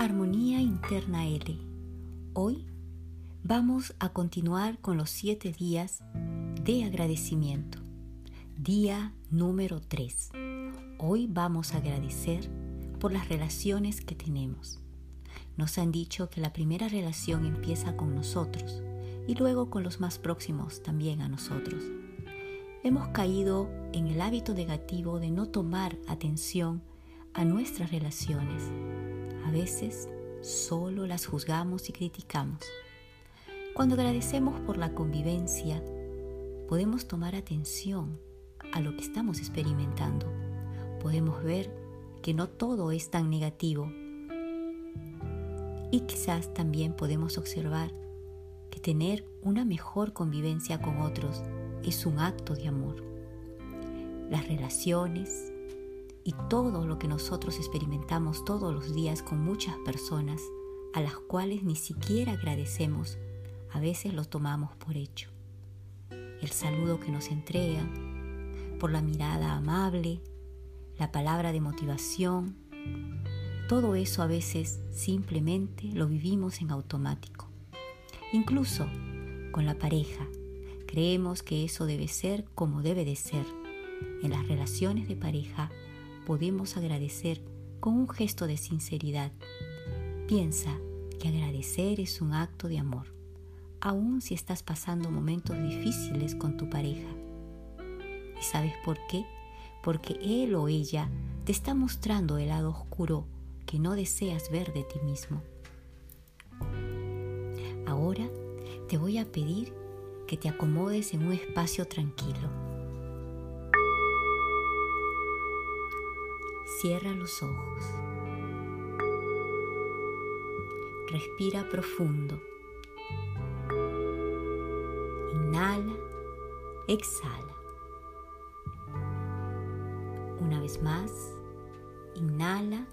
Armonía Interna L. Hoy vamos a continuar con los siete días de agradecimiento. Día número 3. Hoy vamos a agradecer por las relaciones que tenemos. Nos han dicho que la primera relación empieza con nosotros y luego con los más próximos también a nosotros. Hemos caído en el hábito negativo de no tomar atención a nuestras relaciones. A veces solo las juzgamos y criticamos. Cuando agradecemos por la convivencia, podemos tomar atención a lo que estamos experimentando. Podemos ver que no todo es tan negativo. Y quizás también podemos observar que tener una mejor convivencia con otros es un acto de amor. Las relaciones y todo lo que nosotros experimentamos todos los días con muchas personas a las cuales ni siquiera agradecemos, a veces lo tomamos por hecho. El saludo que nos entrega, por la mirada amable, la palabra de motivación, todo eso a veces simplemente lo vivimos en automático. Incluso con la pareja, creemos que eso debe ser como debe de ser. En las relaciones de pareja podemos agradecer con un gesto de sinceridad. Piensa que agradecer es un acto de amor, aun si estás pasando momentos difíciles con tu pareja. ¿Y sabes por qué? Porque él o ella te está mostrando el lado oscuro que no deseas ver de ti mismo. Ahora te voy a pedir que te acomodes en un espacio tranquilo. Cierra los ojos. Respira profundo. Inhala, exhala. Una vez más, inhala,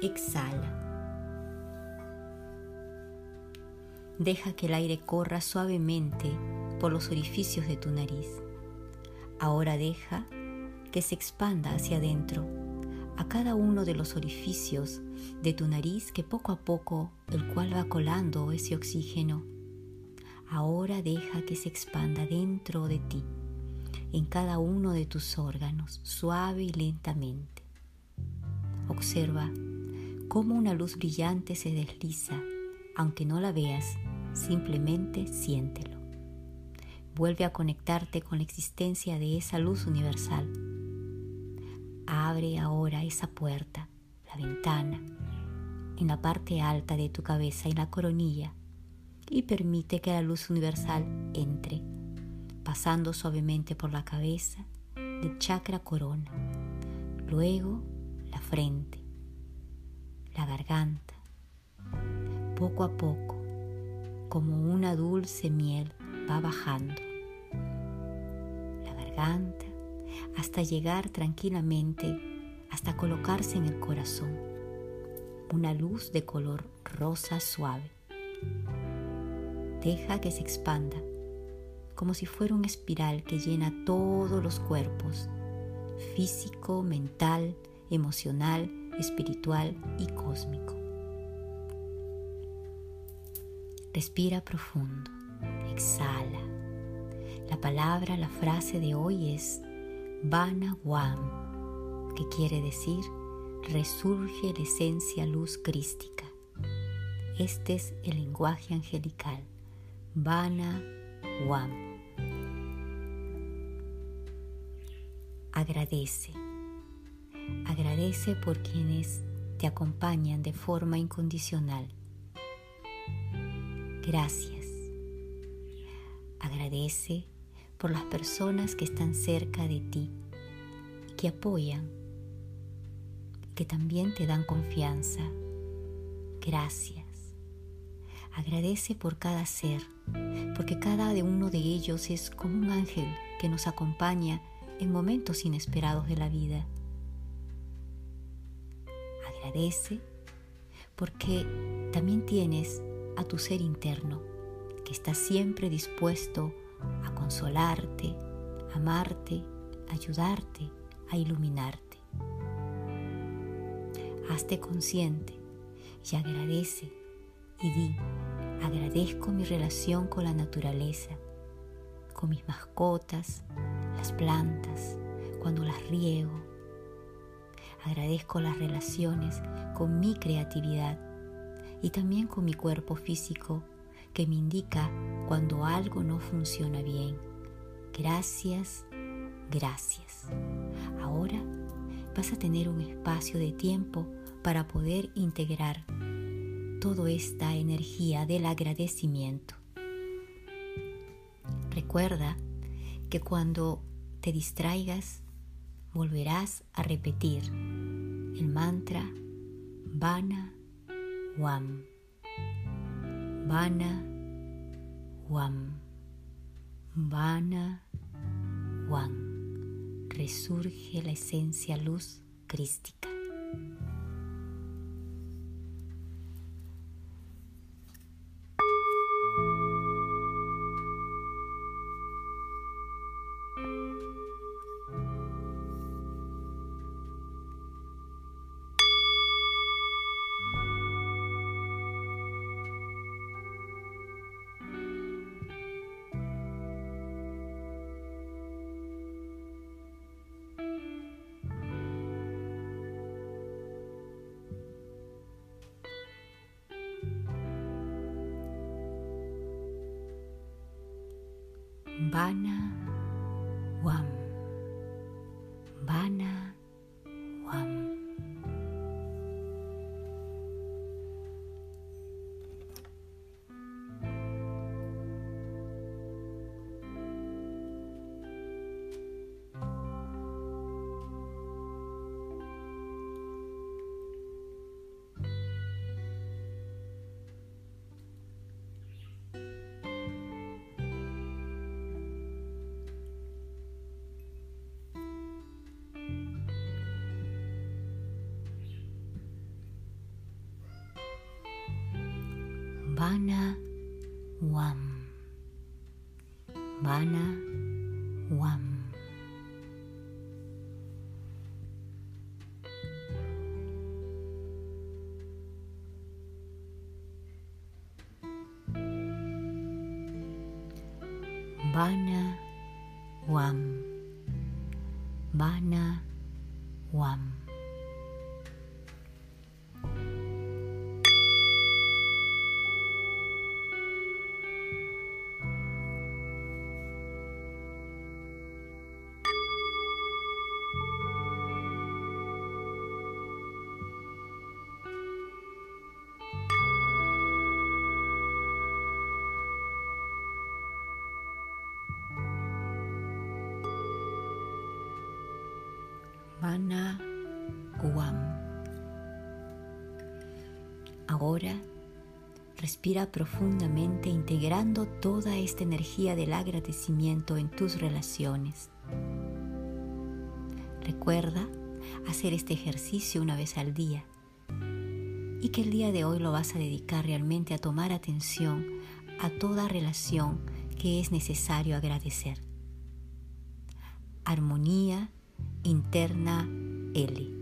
exhala. Deja que el aire corra suavemente por los orificios de tu nariz. Ahora deja que se expanda hacia adentro, a cada uno de los orificios de tu nariz que poco a poco el cual va colando ese oxígeno. Ahora deja que se expanda dentro de ti, en cada uno de tus órganos, suave y lentamente. Observa cómo una luz brillante se desliza, aunque no la veas, simplemente siéntelo. Vuelve a conectarte con la existencia de esa luz universal. Abre ahora esa puerta, la ventana, en la parte alta de tu cabeza y la coronilla y permite que la luz universal entre, pasando suavemente por la cabeza del chakra corona, luego la frente, la garganta, poco a poco como una dulce miel va bajando la garganta hasta llegar tranquilamente hasta colocarse en el corazón una luz de color rosa suave. Deja que se expanda como si fuera una espiral que llena todos los cuerpos, físico, mental, emocional, espiritual y cósmico. Respira profundo, exhala. La palabra, la frase de hoy es Vana Wam, que quiere decir resurge la esencia luz crística. Este es el lenguaje angelical. Vana Wam. Agradece. Agradece por quienes te acompañan de forma incondicional Gracias. Agradece por las personas que están cerca de ti que apoyan, que también te dan confianza. Gracias. Agradece por cada ser, porque cada uno de ellos es como un ángel que nos acompaña en momentos inesperados de la vida. Agradece porque también tienes a tu ser interno, que está siempre dispuesto a consolarte, amarte, ayudarte, a iluminarte. Hazte consciente y agradece y di, agradezco mi relación con la naturaleza, con mis mascotas, las plantas, cuando las riego. Agradezco las relaciones con mi creatividad y también con mi cuerpo físico que me indica cuando algo no funciona bien. Gracias, gracias. Ahora vas a tener un espacio de tiempo para poder integrar toda esta energía del agradecimiento. Recuerda que cuando te distraigas, volverás a repetir el mantra Vana Wam. Vana Wam. Vana Wam. Resurge la esencia luz crística. Vana Vana Wam. Vana Wam. Vana Wam. Vana Wam. Mana Guam. Ahora respira profundamente integrando toda esta energía del agradecimiento en tus relaciones. Recuerda hacer este ejercicio una vez al día y que el día de hoy lo vas a dedicar realmente a tomar atención a toda relación que es necesario agradecer. Armonía interna L.